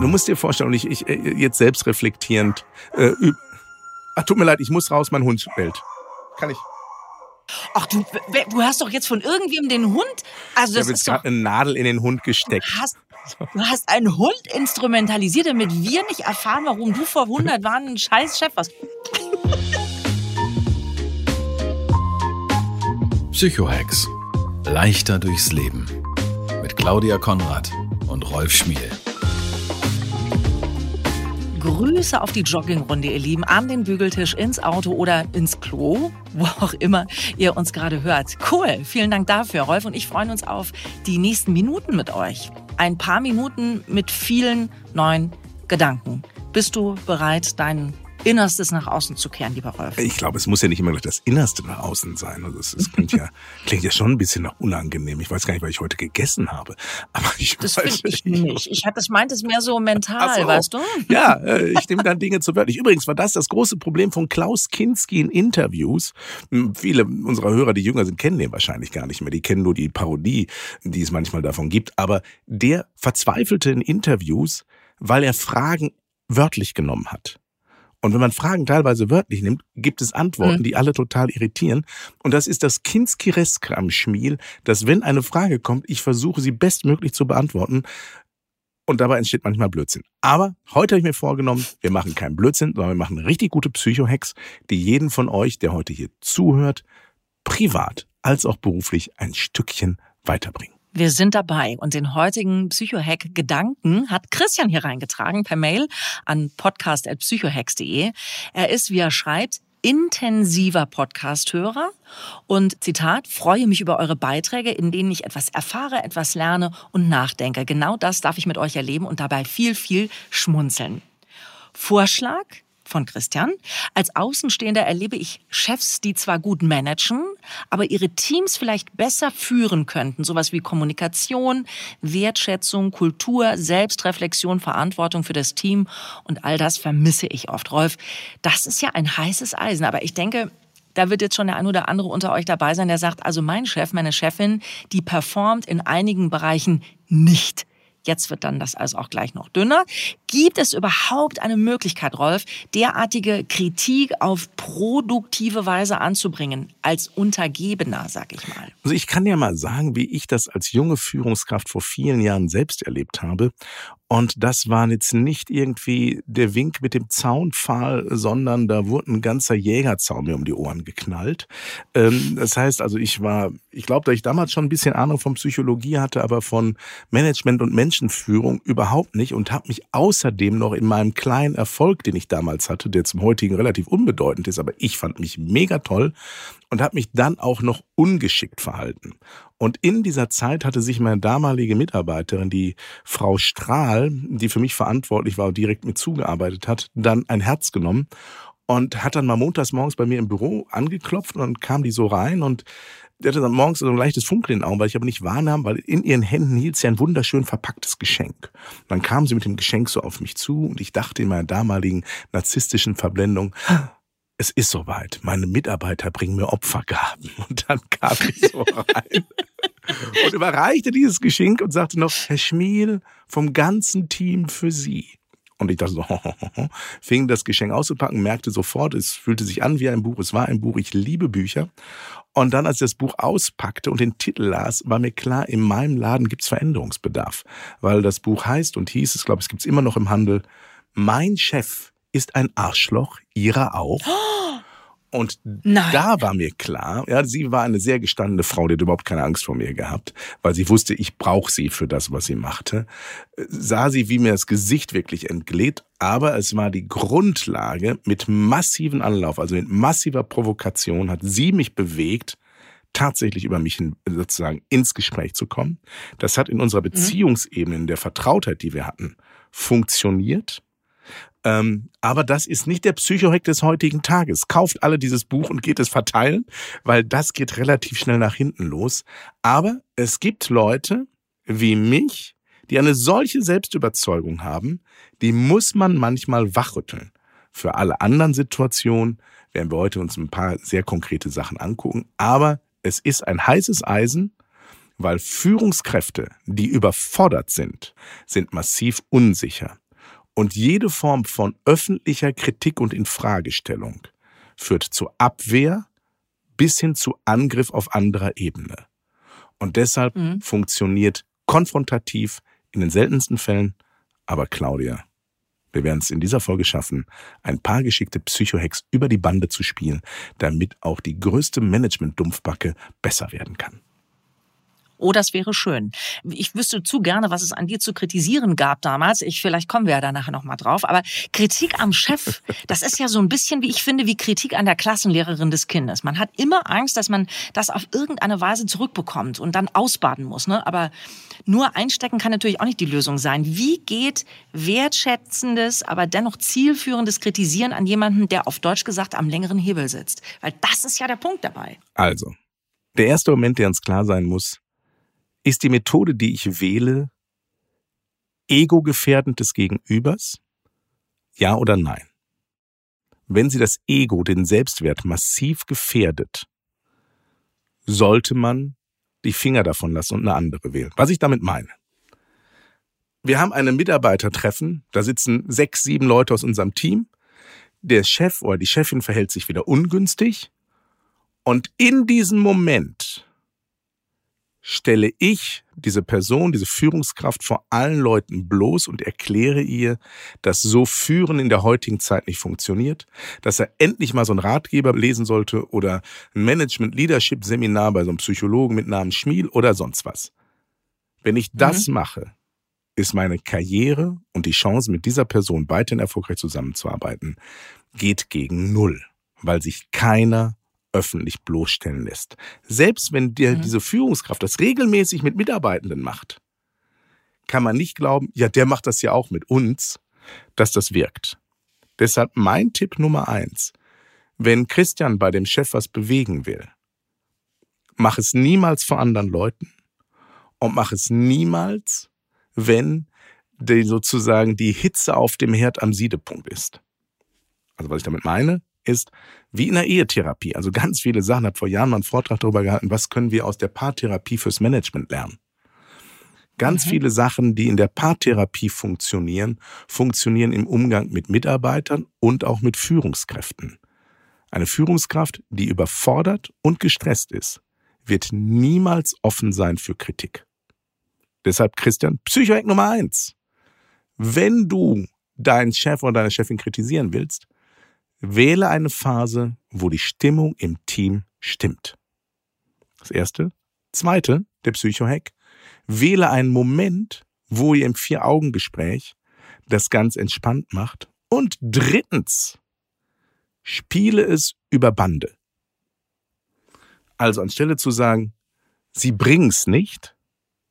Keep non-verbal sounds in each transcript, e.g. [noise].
Du musst dir vorstellen, und ich, ich äh, jetzt selbst reflektierend, äh, üb- Ach, tut mir leid, ich muss raus, mein Hund bellt. Kann ich? Ach, du, du hast doch jetzt von irgendwem den Hund. Also, Ich das habe ist jetzt doch. gerade eine Nadel in den Hund Du gesteckt. hast, du hast einen Hund instrumentalisiert, damit wir nicht erfahren, warum du vor 100 Jahren ein scheiß Chef warst. Psychohex. Leichter durchs Leben. Mit Claudia Konrad und Rolf Schmiel. Grüße auf die Joggingrunde, ihr Lieben, an den Bügeltisch, ins Auto oder ins Klo, wo auch immer ihr uns gerade hört. Cool, vielen Dank dafür. Rolf und ich freuen uns auf die nächsten Minuten mit euch. Ein paar Minuten mit vielen neuen Gedanken. Bist du bereit, dein Innerstes nach außen zu kehren, lieber Rolf? Ich glaube, es muss ja nicht immer gleich das Innerste nach außen sein. Also es, es klingt, ja, [laughs] klingt ja schon ein bisschen nach unangenehm. Ich weiß gar nicht, was ich heute gegessen habe. Aber ich Das weiß finde ich nicht. Ich hatte, das meinte es mehr so mental, so. weißt du? Ja, äh, ich nehme dann Dinge zu wörtlich. Übrigens war das das große Problem von Klaus Kinski in Interviews. Hm, Viele unserer Hörer, die jünger sind, kennen den wahrscheinlich gar nicht mehr. Die kennen nur die Parodie, die es manchmal davon gibt. Aber der verzweifelte in Interviews, weil er Fragen wörtlich genommen hat. Und wenn man Fragen teilweise wörtlich nimmt, gibt es Antworten, Mhm. die alle total irritieren. Und das ist das Kinskireske am Schmiel, dass wenn eine Frage kommt, ich versuche sie bestmöglich zu beantworten. Und dabei entsteht manchmal Blödsinn. Aber heute habe ich mir vorgenommen, wir machen keinen Blödsinn, sondern wir machen eine richtig gute Psycho-Hacks, die jeden von euch, der heute hier zuhört, privat als auch beruflich ein Stückchen weiterbringen. Wir sind dabei und den heutigen Psychohack-Gedanken hat Christian hier reingetragen per Mail an podcast.psychohacks.de. Er ist, wie er schreibt, intensiver Podcast-Hörer und Zitat, freue mich über eure Beiträge, in denen ich etwas erfahre, etwas lerne und nachdenke. Genau das darf ich mit euch erleben und dabei viel, viel schmunzeln. Vorschlag von Christian. Als Außenstehender erlebe ich Chefs, die zwar gut managen, aber ihre Teams vielleicht besser führen könnten. Sowas wie Kommunikation, Wertschätzung, Kultur, Selbstreflexion, Verantwortung für das Team und all das vermisse ich oft. Rolf, das ist ja ein heißes Eisen, aber ich denke, da wird jetzt schon der ein oder andere unter euch dabei sein, der sagt, also mein Chef, meine Chefin, die performt in einigen Bereichen nicht. Jetzt wird dann das also auch gleich noch dünner. Gibt es überhaupt eine Möglichkeit, Rolf, derartige Kritik auf produktive Weise anzubringen, als Untergebener, sag ich mal? Also ich kann ja mal sagen, wie ich das als junge Führungskraft vor vielen Jahren selbst erlebt habe. Und das war jetzt nicht irgendwie der Wink mit dem Zaunpfahl, sondern da wurde ein ganzer Jägerzaun mir um die Ohren geknallt. Ähm, das heißt also, ich war, ich glaube, dass ich damals schon ein bisschen Ahnung von Psychologie hatte, aber von Management und Menschenführung überhaupt nicht und habe mich außerdem noch in meinem kleinen Erfolg, den ich damals hatte, der zum heutigen relativ unbedeutend ist, aber ich fand mich mega toll und habe mich dann auch noch ungeschickt verhalten. Und in dieser Zeit hatte sich meine damalige Mitarbeiterin, die Frau Strahl, die für mich verantwortlich war und direkt mit zugearbeitet hat, dann ein Herz genommen und hat dann mal montags morgens bei mir im Büro angeklopft und dann kam die so rein und die hatte dann morgens so ein leichtes Funkeln in den Augen, weil ich aber nicht wahrnahm, weil in ihren Händen hielt sie ein wunderschön verpacktes Geschenk. Dann kam sie mit dem Geschenk so auf mich zu und ich dachte in meiner damaligen narzisstischen Verblendung, es ist soweit. Meine Mitarbeiter bringen mir Opfergaben. [laughs] Und dann kam ich so rein [laughs] und überreichte dieses Geschenk und sagte noch, Herr Schmiel, vom ganzen Team für Sie. Und ich dachte so, [laughs] fing das Geschenk auszupacken, merkte sofort, es fühlte sich an wie ein Buch, es war ein Buch, ich liebe Bücher. Und dann, als ich das Buch auspackte und den Titel las, war mir klar, in meinem Laden gibt's Veränderungsbedarf. Weil das Buch heißt und hieß, ich glaube, es gibt's immer noch im Handel, Mein Chef ist ein Arschloch, Ihrer auch. [gasps] Und Nein. da war mir klar, ja, sie war eine sehr gestandene Frau, die hat überhaupt keine Angst vor mir gehabt, weil sie wusste, ich brauche sie für das, was sie machte. Sah sie, wie mir das Gesicht wirklich entglitt, aber es war die Grundlage mit massiven Anlauf, also mit massiver Provokation hat sie mich bewegt, tatsächlich über mich sozusagen ins Gespräch zu kommen. Das hat in unserer Beziehungsebene, in der Vertrautheit, die wir hatten, funktioniert. Ähm, aber das ist nicht der Psychohack des heutigen Tages. Kauft alle dieses Buch und geht es verteilen, weil das geht relativ schnell nach hinten los. Aber es gibt Leute wie mich, die eine solche Selbstüberzeugung haben, die muss man manchmal wachrütteln. Für alle anderen Situationen werden wir heute uns ein paar sehr konkrete Sachen angucken. Aber es ist ein heißes Eisen, weil Führungskräfte, die überfordert sind, sind massiv unsicher. Und jede Form von öffentlicher Kritik und Infragestellung führt zu Abwehr bis hin zu Angriff auf anderer Ebene. Und deshalb mhm. funktioniert konfrontativ in den seltensten Fällen, aber Claudia, wir werden es in dieser Folge schaffen, ein paar geschickte Psychohacks über die Bande zu spielen, damit auch die größte Management-Dumpfbacke besser werden kann. Oh, das wäre schön. Ich wüsste zu gerne, was es an dir zu kritisieren gab damals. Ich, vielleicht kommen wir ja da nachher nochmal drauf. Aber Kritik am Chef, [laughs] das ist ja so ein bisschen, wie ich finde, wie Kritik an der Klassenlehrerin des Kindes. Man hat immer Angst, dass man das auf irgendeine Weise zurückbekommt und dann ausbaden muss. Ne? Aber nur einstecken kann natürlich auch nicht die Lösung sein. Wie geht wertschätzendes, aber dennoch zielführendes Kritisieren an jemanden, der auf Deutsch gesagt am längeren Hebel sitzt? Weil das ist ja der Punkt dabei. Also, der erste Moment, der uns klar sein muss, ist die Methode, die ich wähle, ego-gefährdend des Gegenübers? Ja oder nein? Wenn sie das Ego, den Selbstwert massiv gefährdet, sollte man die Finger davon lassen und eine andere wählen. Was ich damit meine. Wir haben eine Mitarbeitertreffen, da sitzen sechs, sieben Leute aus unserem Team. Der Chef oder die Chefin verhält sich wieder ungünstig. Und in diesem Moment stelle ich diese Person, diese Führungskraft vor allen Leuten bloß und erkläre ihr, dass so Führen in der heutigen Zeit nicht funktioniert, dass er endlich mal so einen Ratgeber lesen sollte oder ein Management-Leadership-Seminar bei so einem Psychologen mit Namen Schmiel oder sonst was. Wenn ich das mhm. mache, ist meine Karriere und die Chance, mit dieser Person weiterhin erfolgreich zusammenzuarbeiten, geht gegen Null, weil sich keiner öffentlich bloßstellen lässt. Selbst wenn dir mhm. diese Führungskraft das regelmäßig mit Mitarbeitenden macht, kann man nicht glauben, ja, der macht das ja auch mit uns, dass das wirkt. Deshalb mein Tipp Nummer eins. Wenn Christian bei dem Chef was bewegen will, mach es niemals vor anderen Leuten und mach es niemals, wenn die sozusagen die Hitze auf dem Herd am Siedepunkt ist. Also was ich damit meine, ist wie in der Ehetherapie. Also ganz viele Sachen, hat vor Jahren mal einen Vortrag darüber gehalten, was können wir aus der Paartherapie fürs Management lernen. Ganz mhm. viele Sachen, die in der Paartherapie funktionieren, funktionieren im Umgang mit Mitarbeitern und auch mit Führungskräften. Eine Führungskraft, die überfordert und gestresst ist, wird niemals offen sein für Kritik. Deshalb, Christian, Psychohack Nummer eins. Wenn du deinen Chef oder deine Chefin kritisieren willst, Wähle eine Phase, wo die Stimmung im Team stimmt. Das erste. Zweite, der Psychohack. Wähle einen Moment, wo ihr im Vier-Augen-Gespräch das ganz entspannt macht. Und drittens, spiele es über Bande. Also anstelle zu sagen, sie bringen's nicht,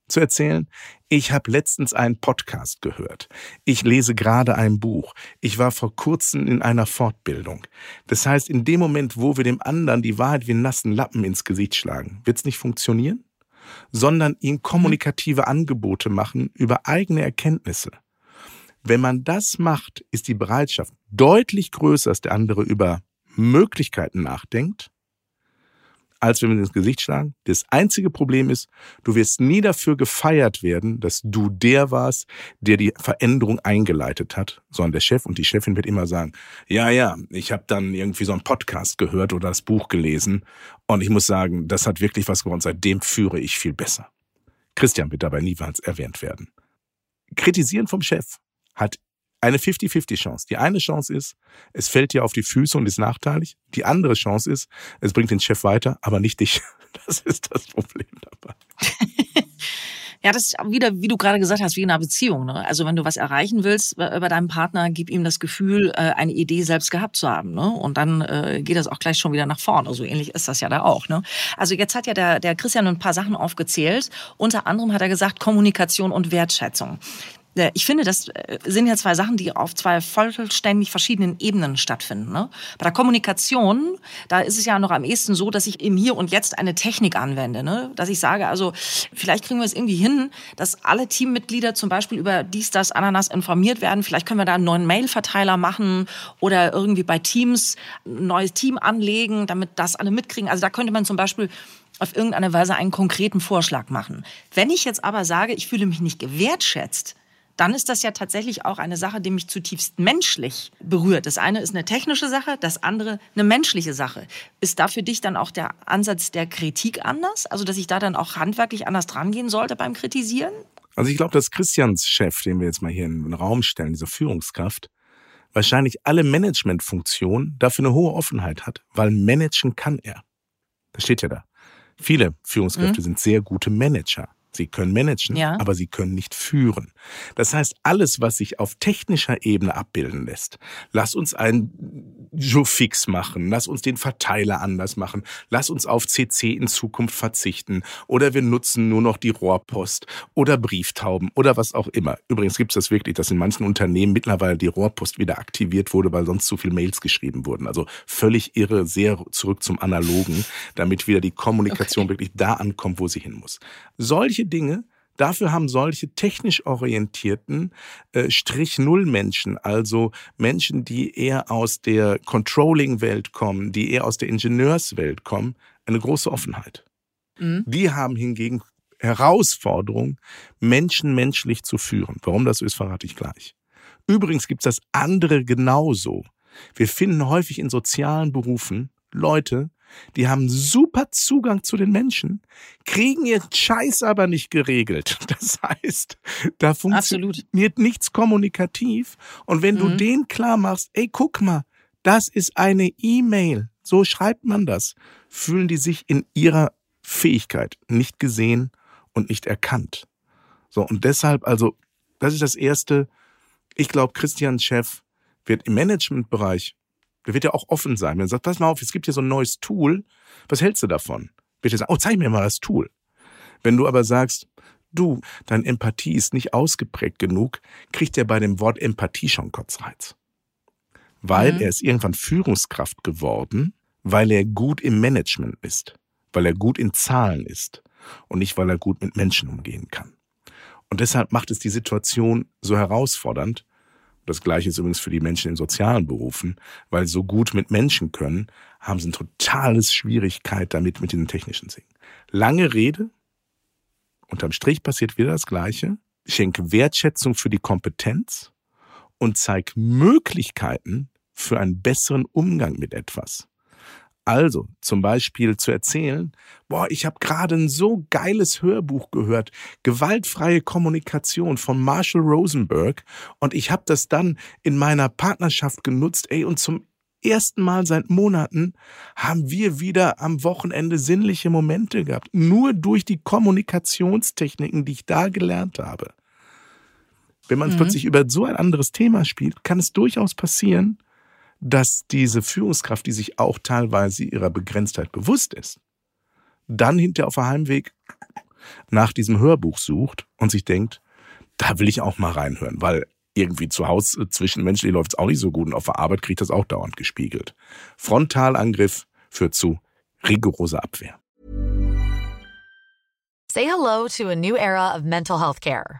zu erzählen, ich habe letztens einen Podcast gehört. Ich lese gerade ein Buch. Ich war vor kurzem in einer Fortbildung. Das heißt, in dem Moment, wo wir dem anderen die Wahrheit wie nassen Lappen ins Gesicht schlagen, wird es nicht funktionieren, sondern ihm kommunikative Angebote machen über eigene Erkenntnisse. Wenn man das macht, ist die Bereitschaft deutlich größer, dass der andere über Möglichkeiten nachdenkt als wenn wir ins Gesicht schlagen. Das einzige Problem ist, du wirst nie dafür gefeiert werden, dass du der warst, der die Veränderung eingeleitet hat, sondern der Chef und die Chefin wird immer sagen, ja, ja, ich habe dann irgendwie so einen Podcast gehört oder das Buch gelesen und ich muss sagen, das hat wirklich was geworden, seitdem führe ich viel besser. Christian wird dabei niemals erwähnt werden. Kritisieren vom Chef hat eine 50-50 Chance. Die eine Chance ist, es fällt dir auf die Füße und ist nachteilig. Die andere Chance ist, es bringt den Chef weiter, aber nicht dich. [laughs] Das ist das Problem dabei. [laughs] Ja, das ist wieder, wie du gerade gesagt hast, wie in einer Beziehung. Ne? Also wenn du was erreichen willst bei deinem Partner, gib ihm das Gefühl, äh, eine Idee selbst gehabt zu haben. Ne? Und dann äh, geht das auch gleich schon wieder nach vorne. So ähnlich ist das ja da auch. Ne? Also jetzt hat ja der, der Christian ein paar Sachen aufgezählt. Unter anderem hat er gesagt, Kommunikation und Wertschätzung. Äh, ich finde, das äh, sind ja zwei Sachen, die auf zwei vollständig verschiedenen Ebenen stattfinden. Ne? Bei der Kommunikation, da ist es ja noch am ehesten so, dass ich im Hier und Jetzt eine Technik anwende. Ne? Dass ich sage, also vielleicht kriegen wir es irgendwie hin, dass alle Teammitglieder zum Beispiel über dies, das, Ananas informiert werden. Vielleicht können wir da einen neuen Mail-Verteiler machen oder irgendwie bei Teams ein neues Team anlegen, damit das alle mitkriegen. Also da könnte man zum Beispiel auf irgendeine Weise einen konkreten Vorschlag machen. Wenn ich jetzt aber sage, ich fühle mich nicht gewertschätzt, dann ist das ja tatsächlich auch eine Sache, die mich zutiefst menschlich berührt. Das eine ist eine technische Sache, das andere eine menschliche Sache. Ist da für dich dann auch der Ansatz der Kritik anders? Also, dass ich da dann auch handwerklich anders drangehen sollte beim Kritisieren? Also ich glaube, dass Christians Chef, den wir jetzt mal hier in den Raum stellen, diese Führungskraft, wahrscheinlich alle Managementfunktionen dafür eine hohe Offenheit hat, weil managen kann er. Das steht ja da. Viele Führungskräfte mhm. sind sehr gute Manager. Sie können managen, ja. aber sie können nicht führen. Das heißt, alles, was sich auf technischer Ebene abbilden lässt, lass uns ein Joe-Fix machen, lass uns den Verteiler anders machen, lass uns auf CC in Zukunft verzichten oder wir nutzen nur noch die Rohrpost oder Brieftauben oder was auch immer. Übrigens gibt es das wirklich, dass in manchen Unternehmen mittlerweile die Rohrpost wieder aktiviert wurde, weil sonst zu viele Mails geschrieben wurden. Also völlig irre, sehr zurück zum Analogen, damit wieder die Kommunikation okay. wirklich da ankommt, wo sie hin muss. Solche Dinge, Dafür haben solche technisch orientierten äh, Strich-Null-Menschen, also Menschen, die eher aus der Controlling-Welt kommen, die eher aus der Ingenieurswelt kommen, eine große Offenheit. Mhm. Die haben hingegen Herausforderung, Menschen menschlich zu führen. Warum das so ist, verrate ich gleich. Übrigens gibt es das andere genauso. Wir finden häufig in sozialen Berufen Leute, die haben super Zugang zu den Menschen, kriegen ihren Scheiß aber nicht geregelt. [laughs] Das heißt, da funktioniert Absolut. nichts kommunikativ. Und wenn mhm. du denen klar machst, ey, guck mal, das ist eine E-Mail, so schreibt man das, fühlen die sich in ihrer Fähigkeit nicht gesehen und nicht erkannt. So, und deshalb, also, das ist das Erste. Ich glaube, Christians Chef wird im Managementbereich der wird ja auch offen sein. Wenn er sagt, pass mal auf, es gibt hier so ein neues Tool, was hältst du davon? Wird er sagen, oh, zeig mir mal das Tool. Wenn du aber sagst, du, deine Empathie ist nicht ausgeprägt genug, kriegt er bei dem Wort Empathie schon Kotzreiz. Weil mhm. er ist irgendwann Führungskraft geworden, weil er gut im Management ist, weil er gut in Zahlen ist und nicht, weil er gut mit Menschen umgehen kann. Und deshalb macht es die Situation so herausfordernd, das gleiche ist übrigens für die Menschen in sozialen Berufen, weil sie so gut mit Menschen können, haben sie ein totales Schwierigkeit damit mit diesen technischen Dingen. Lange Rede, unterm Strich passiert wieder das Gleiche. Schenke Wertschätzung für die Kompetenz und zeig Möglichkeiten für einen besseren Umgang mit etwas. Also zum Beispiel zu erzählen, boah, ich habe gerade ein so geiles Hörbuch gehört, gewaltfreie Kommunikation von Marshall Rosenberg und ich habe das dann in meiner Partnerschaft genutzt, ey, und zum ersten Mal seit Monaten haben wir wieder am Wochenende sinnliche Momente gehabt, nur durch die Kommunikationstechniken, die ich da gelernt habe. Wenn man mhm. plötzlich über so ein anderes Thema spielt, kann es durchaus passieren, dass diese Führungskraft, die sich auch teilweise ihrer Begrenztheit bewusst ist, dann hinter auf der Heimweg nach diesem Hörbuch sucht und sich denkt, da will ich auch mal reinhören, weil irgendwie zu Hause äh, zwischenmenschlich läuft es auch nicht so gut und auf der Arbeit kriegt das auch dauernd gespiegelt. Frontalangriff führt zu rigoroser Abwehr. Say hello to a new era of mental health care.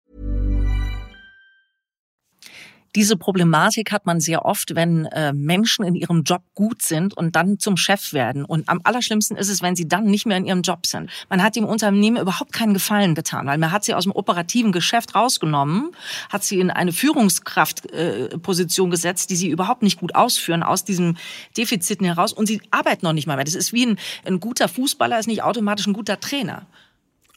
Diese Problematik hat man sehr oft, wenn äh, Menschen in ihrem Job gut sind und dann zum Chef werden. Und am allerschlimmsten ist es, wenn sie dann nicht mehr in ihrem Job sind. Man hat dem Unternehmen überhaupt keinen Gefallen getan, weil man hat sie aus dem operativen Geschäft rausgenommen, hat sie in eine Führungskraftposition äh, gesetzt, die sie überhaupt nicht gut ausführen, aus diesem Defiziten heraus. Und sie arbeiten noch nicht mal mehr. Das ist wie ein, ein guter Fußballer, ist nicht automatisch ein guter Trainer.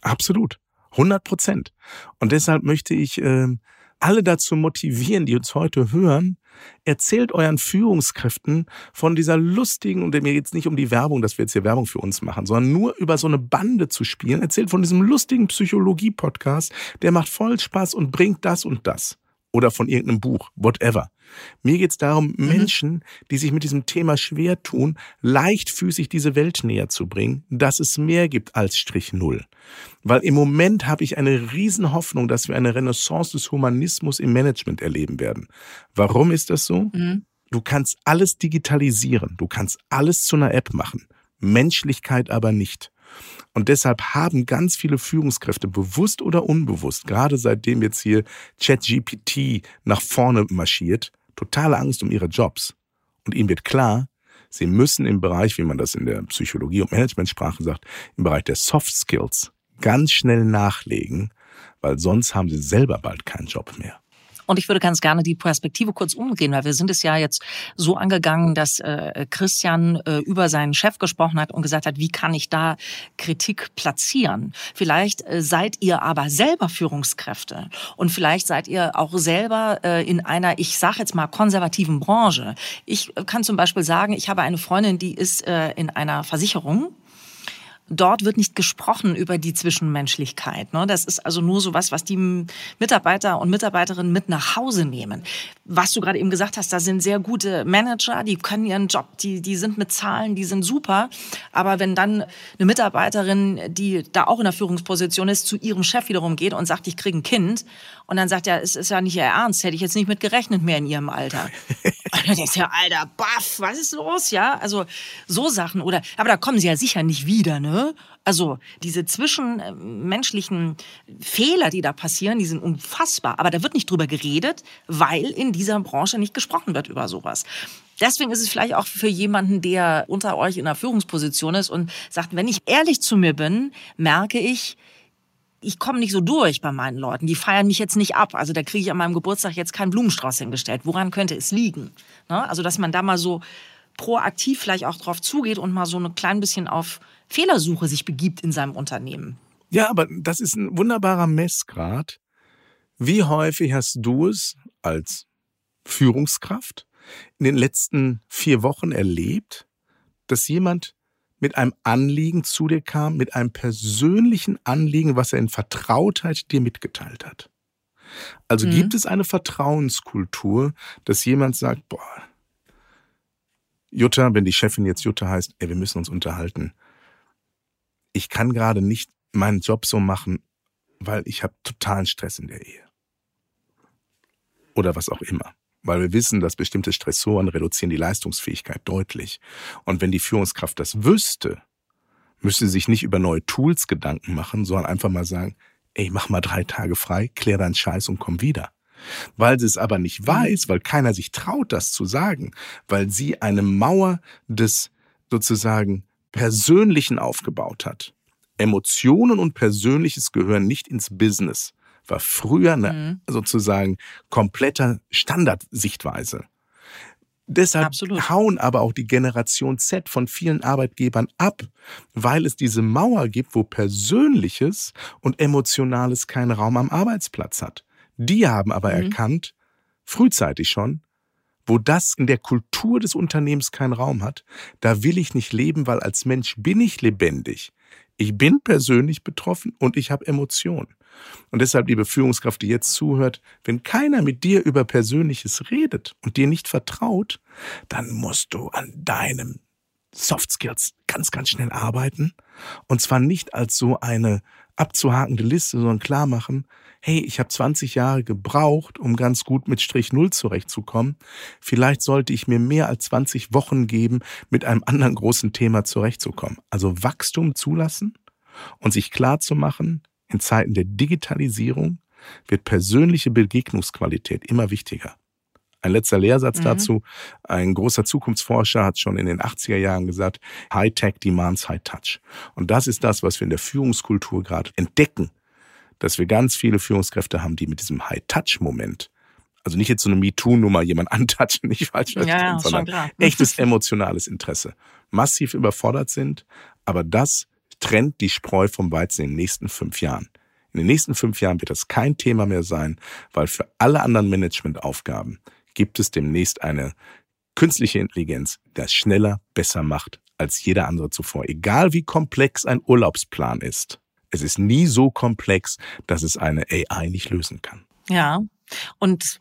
Absolut. 100 Prozent. Und deshalb möchte ich... Äh alle dazu motivieren, die uns heute hören, erzählt euren Führungskräften von dieser lustigen, und mir geht es nicht um die Werbung, dass wir jetzt hier Werbung für uns machen, sondern nur über so eine Bande zu spielen. Erzählt von diesem lustigen Psychologie-Podcast, der macht voll Spaß und bringt das und das. Oder von irgendeinem Buch, whatever. Mir geht es darum, mhm. Menschen, die sich mit diesem Thema schwer tun, leichtfüßig diese Welt näher zu bringen, dass es mehr gibt als Strich Null. Weil im Moment habe ich eine Riesenhoffnung, dass wir eine Renaissance des Humanismus im Management erleben werden. Warum ist das so? Mhm. Du kannst alles digitalisieren, du kannst alles zu einer App machen, Menschlichkeit aber nicht. Und deshalb haben ganz viele Führungskräfte bewusst oder unbewusst, gerade seitdem jetzt hier ChatGPT nach vorne marschiert, totale Angst um ihre Jobs. Und ihnen wird klar, sie müssen im Bereich, wie man das in der Psychologie und Managementsprache sagt, im Bereich der Soft Skills ganz schnell nachlegen, weil sonst haben sie selber bald keinen Job mehr. Und ich würde ganz gerne die Perspektive kurz umgehen, weil wir sind es ja jetzt so angegangen, dass äh, Christian äh, über seinen Chef gesprochen hat und gesagt hat, wie kann ich da Kritik platzieren? Vielleicht äh, seid ihr aber selber Führungskräfte und vielleicht seid ihr auch selber äh, in einer, ich sage jetzt mal, konservativen Branche. Ich kann zum Beispiel sagen, ich habe eine Freundin, die ist äh, in einer Versicherung dort wird nicht gesprochen über die Zwischenmenschlichkeit. Ne? Das ist also nur so was, was die Mitarbeiter und Mitarbeiterinnen mit nach Hause nehmen. Was du gerade eben gesagt hast, da sind sehr gute Manager, die können ihren Job, die, die sind mit Zahlen, die sind super. Aber wenn dann eine Mitarbeiterin, die da auch in der Führungsposition ist, zu ihrem Chef wiederum geht und sagt, ich kriege ein Kind und dann sagt er, es ist ja nicht ihr Ernst, hätte ich jetzt nicht mit gerechnet mehr in ihrem Alter. [laughs] und dann denkst du ja, Alter, baff, was ist los, ja? Also so Sachen oder, aber da kommen sie ja sicher nicht wieder, ne? Also diese zwischenmenschlichen Fehler, die da passieren, die sind unfassbar. Aber da wird nicht drüber geredet, weil in dieser Branche nicht gesprochen wird über sowas. Deswegen ist es vielleicht auch für jemanden, der unter euch in einer Führungsposition ist und sagt, wenn ich ehrlich zu mir bin, merke ich, ich komme nicht so durch bei meinen Leuten. Die feiern mich jetzt nicht ab. Also da kriege ich an meinem Geburtstag jetzt keinen Blumenstrauß hingestellt. Woran könnte es liegen? Ne? Also dass man da mal so proaktiv vielleicht auch drauf zugeht und mal so ein klein bisschen auf Fehlersuche sich begibt in seinem Unternehmen. Ja, aber das ist ein wunderbarer Messgrad. Wie häufig hast du es als Führungskraft in den letzten vier Wochen erlebt, dass jemand mit einem Anliegen zu dir kam, mit einem persönlichen Anliegen, was er in Vertrautheit dir mitgeteilt hat. Also mhm. gibt es eine Vertrauenskultur, dass jemand sagt, boah, Jutta, wenn die Chefin jetzt Jutta heißt, ey, wir müssen uns unterhalten. Ich kann gerade nicht meinen Job so machen, weil ich habe totalen Stress in der Ehe. Oder was auch immer weil wir wissen, dass bestimmte Stressoren reduzieren die Leistungsfähigkeit deutlich. Und wenn die Führungskraft das wüsste, müsste sie sich nicht über neue Tools Gedanken machen, sondern einfach mal sagen, ey, mach mal drei Tage frei, klär deinen Scheiß und komm wieder. Weil sie es aber nicht weiß, weil keiner sich traut, das zu sagen, weil sie eine Mauer des sozusagen Persönlichen aufgebaut hat. Emotionen und Persönliches gehören nicht ins Business war früher eine mhm. sozusagen kompletter Standardsichtweise. Deshalb Absolut. hauen aber auch die Generation Z von vielen Arbeitgebern ab, weil es diese Mauer gibt, wo Persönliches und Emotionales keinen Raum am Arbeitsplatz hat. Die haben aber mhm. erkannt, frühzeitig schon, wo das in der Kultur des Unternehmens keinen Raum hat, da will ich nicht leben, weil als Mensch bin ich lebendig. Ich bin persönlich betroffen und ich habe Emotionen. Und deshalb, liebe Führungskraft, die jetzt zuhört, wenn keiner mit dir über Persönliches redet und dir nicht vertraut, dann musst du an deinem Soft Skills ganz, ganz schnell arbeiten. Und zwar nicht als so eine abzuhakende Liste, sondern klar machen, hey, ich habe 20 Jahre gebraucht, um ganz gut mit Strich Null zurechtzukommen. Vielleicht sollte ich mir mehr als 20 Wochen geben, mit einem anderen großen Thema zurechtzukommen. Also Wachstum zulassen und sich klar zu machen, in Zeiten der Digitalisierung wird persönliche Begegnungsqualität immer wichtiger. Ein letzter Lehrsatz mhm. dazu. Ein großer Zukunftsforscher hat schon in den 80er Jahren gesagt, High-Tech demands High-Touch. Und das ist das, was wir in der Führungskultur gerade entdecken, dass wir ganz viele Führungskräfte haben, die mit diesem High-Touch-Moment, also nicht jetzt so eine MeToo-Nummer, jemand [laughs] antatschen, nicht falsch verstehen, ja, ja, sondern [laughs] echtes emotionales Interesse, massiv überfordert sind. Aber das trennt die Spreu vom Weizen in den nächsten fünf Jahren. In den nächsten fünf Jahren wird das kein Thema mehr sein, weil für alle anderen Managementaufgaben gibt es demnächst eine künstliche Intelligenz, das schneller, besser macht als jeder andere zuvor. Egal wie komplex ein Urlaubsplan ist. Es ist nie so komplex, dass es eine AI nicht lösen kann. Ja. Und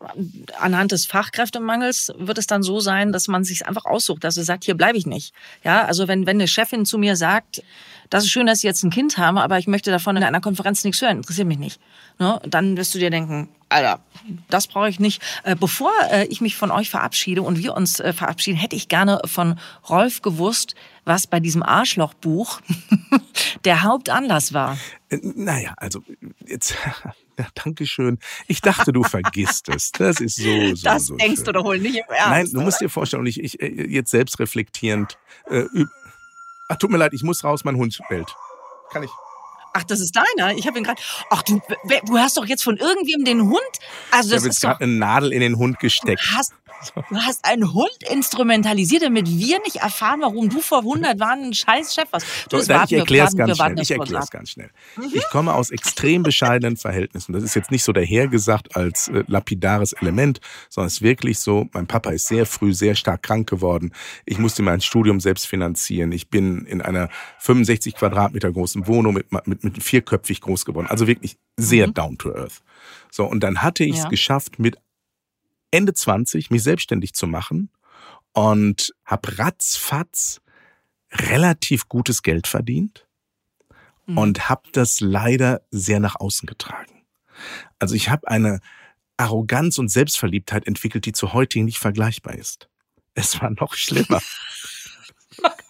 anhand des Fachkräftemangels wird es dann so sein, dass man sich einfach aussucht, dass er sagt, hier bleibe ich nicht. Ja, also wenn, wenn eine Chefin zu mir sagt, das ist schön, dass Sie jetzt ein Kind haben, aber ich möchte davon in einer Konferenz nichts hören, interessiert mich nicht. Ne? Dann wirst du dir denken, Alter, das brauche ich nicht. Äh, bevor äh, ich mich von euch verabschiede und wir uns äh, verabschieden, hätte ich gerne von Rolf gewusst, was bei diesem Arschlochbuch [laughs] der Hauptanlass war. Naja, also jetzt. [laughs] Ja, danke schön. Ich dachte, du vergisst es. Das ist so, so, das so denkst schön. du doch wohl nicht im Ernst. Nein, du musst dir vorstellen, ich, ich jetzt selbst reflektierend. Äh, ach, tut mir leid, ich muss raus, mein Hund bellt. Kann ich? Ach, das ist deiner? Ich habe ihn gerade. Ach, du, du hast doch jetzt von irgendwem den Hund. Also das ich habe jetzt gerade eine Nadel in den Hund gesteckt. Du hast, du hast einen Hund instrumentalisiert, damit wir nicht erfahren, warum du vor 100 Jahren ein scheiß Chef warst. Du, so, ich erkläre es ganz schnell. Ich erkläre es ganz schnell. Ich komme aus extrem bescheidenen Verhältnissen. Das ist jetzt nicht so dahergesagt als äh, lapidares Element, sondern es ist wirklich so, mein Papa ist sehr früh sehr stark krank geworden. Ich musste mein Studium selbst finanzieren. Ich bin in einer 65 Quadratmeter großen Wohnung mit, mit mit vierköpfig groß geworden. Also wirklich sehr mhm. down to earth. So, und dann hatte ich es ja. geschafft, mit Ende 20 mich selbstständig zu machen und habe ratzfatz relativ gutes Geld verdient mhm. und habe das leider sehr nach außen getragen. Also ich habe eine Arroganz und Selbstverliebtheit entwickelt, die zu heutigen nicht vergleichbar ist. Es war noch schlimmer. [laughs]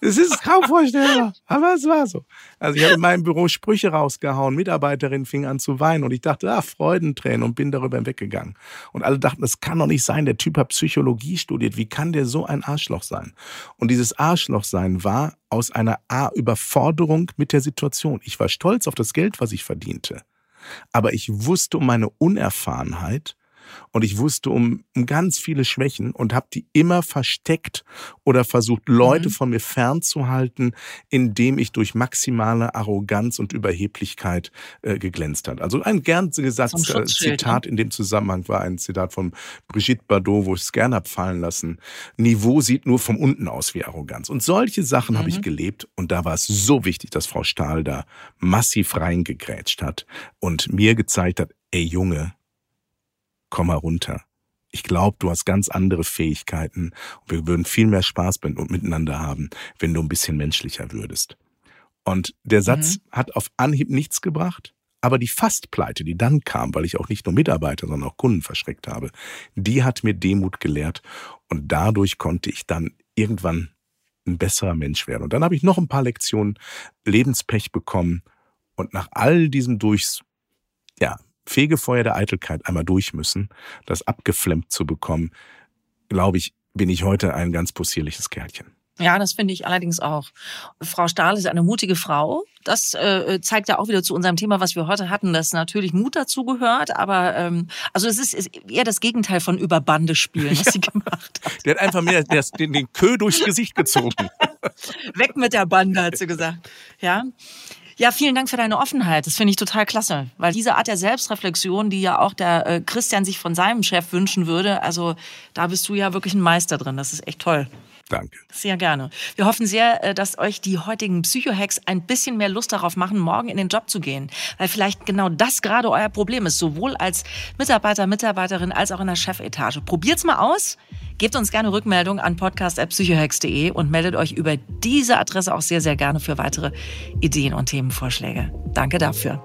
Es ist kaum vorstellbar, aber es war so. Also ich habe in meinem Büro Sprüche rausgehauen, Mitarbeiterin fing an zu weinen und ich dachte, ah, Freudentränen und bin darüber hinweggegangen. Und alle dachten, es kann doch nicht sein, der Typ hat Psychologie studiert, wie kann der so ein Arschloch sein? Und dieses Arschloch sein war aus einer A Überforderung mit der Situation. Ich war stolz auf das Geld, was ich verdiente. Aber ich wusste um meine Unerfahrenheit und ich wusste um, um ganz viele Schwächen und habe die immer versteckt oder versucht, Leute mhm. von mir fernzuhalten, indem ich durch maximale Arroganz und Überheblichkeit äh, geglänzt hat. Also ein gern gesagtes äh, Zitat ne? in dem Zusammenhang war ein Zitat von Brigitte Bardot, wo ich es gerne hab fallen lassen. Niveau sieht nur vom unten aus wie Arroganz. Und solche Sachen mhm. habe ich gelebt und da war es so wichtig, dass Frau Stahl da massiv reingegrätscht hat und mir gezeigt hat, ey Junge, komm mal runter. Ich glaube, du hast ganz andere Fähigkeiten und wir würden viel mehr Spaß miteinander haben, wenn du ein bisschen menschlicher würdest. Und der Satz mhm. hat auf Anhieb nichts gebracht, aber die Fastpleite, die dann kam, weil ich auch nicht nur Mitarbeiter, sondern auch Kunden verschreckt habe, die hat mir Demut gelehrt und dadurch konnte ich dann irgendwann ein besserer Mensch werden. Und dann habe ich noch ein paar Lektionen Lebenspech bekommen und nach all diesem Durchs, ja, Fegefeuer der Eitelkeit einmal durch müssen, das abgeflemmt zu bekommen, glaube ich, bin ich heute ein ganz possierliches Kerlchen. Ja, das finde ich allerdings auch. Frau Stahl ist eine mutige Frau. Das äh, zeigt ja auch wieder zu unserem Thema, was wir heute hatten, dass natürlich Mut dazu gehört, aber ähm, also es ist, ist eher das Gegenteil von über Bande spielen, was [laughs] sie gemacht hat. Der hat einfach mehr den, den Kö durchs Gesicht gezogen. [laughs] Weg mit der Bande, hat sie gesagt. Ja. Ja, vielen Dank für deine Offenheit. Das finde ich total klasse, weil diese Art der Selbstreflexion, die ja auch der äh, Christian sich von seinem Chef wünschen würde, also da bist du ja wirklich ein Meister drin. Das ist echt toll. Danke. Sehr gerne. Wir hoffen sehr, äh, dass euch die heutigen Psycho-Hacks ein bisschen mehr Lust darauf machen, morgen in den Job zu gehen. Weil vielleicht genau das gerade euer Problem ist, sowohl als Mitarbeiter, Mitarbeiterin als auch in der Chefetage. Probiert's mal aus. Gebt uns gerne Rückmeldung an podcast.psychohacks.de und meldet euch über diese Adresse auch sehr, sehr gerne für weitere Ideen und Themenvorschläge. Danke dafür.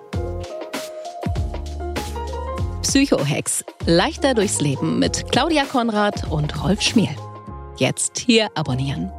Psychohacks. Leichter durchs Leben mit Claudia Konrad und Rolf Schmiel. Jetzt hier abonnieren.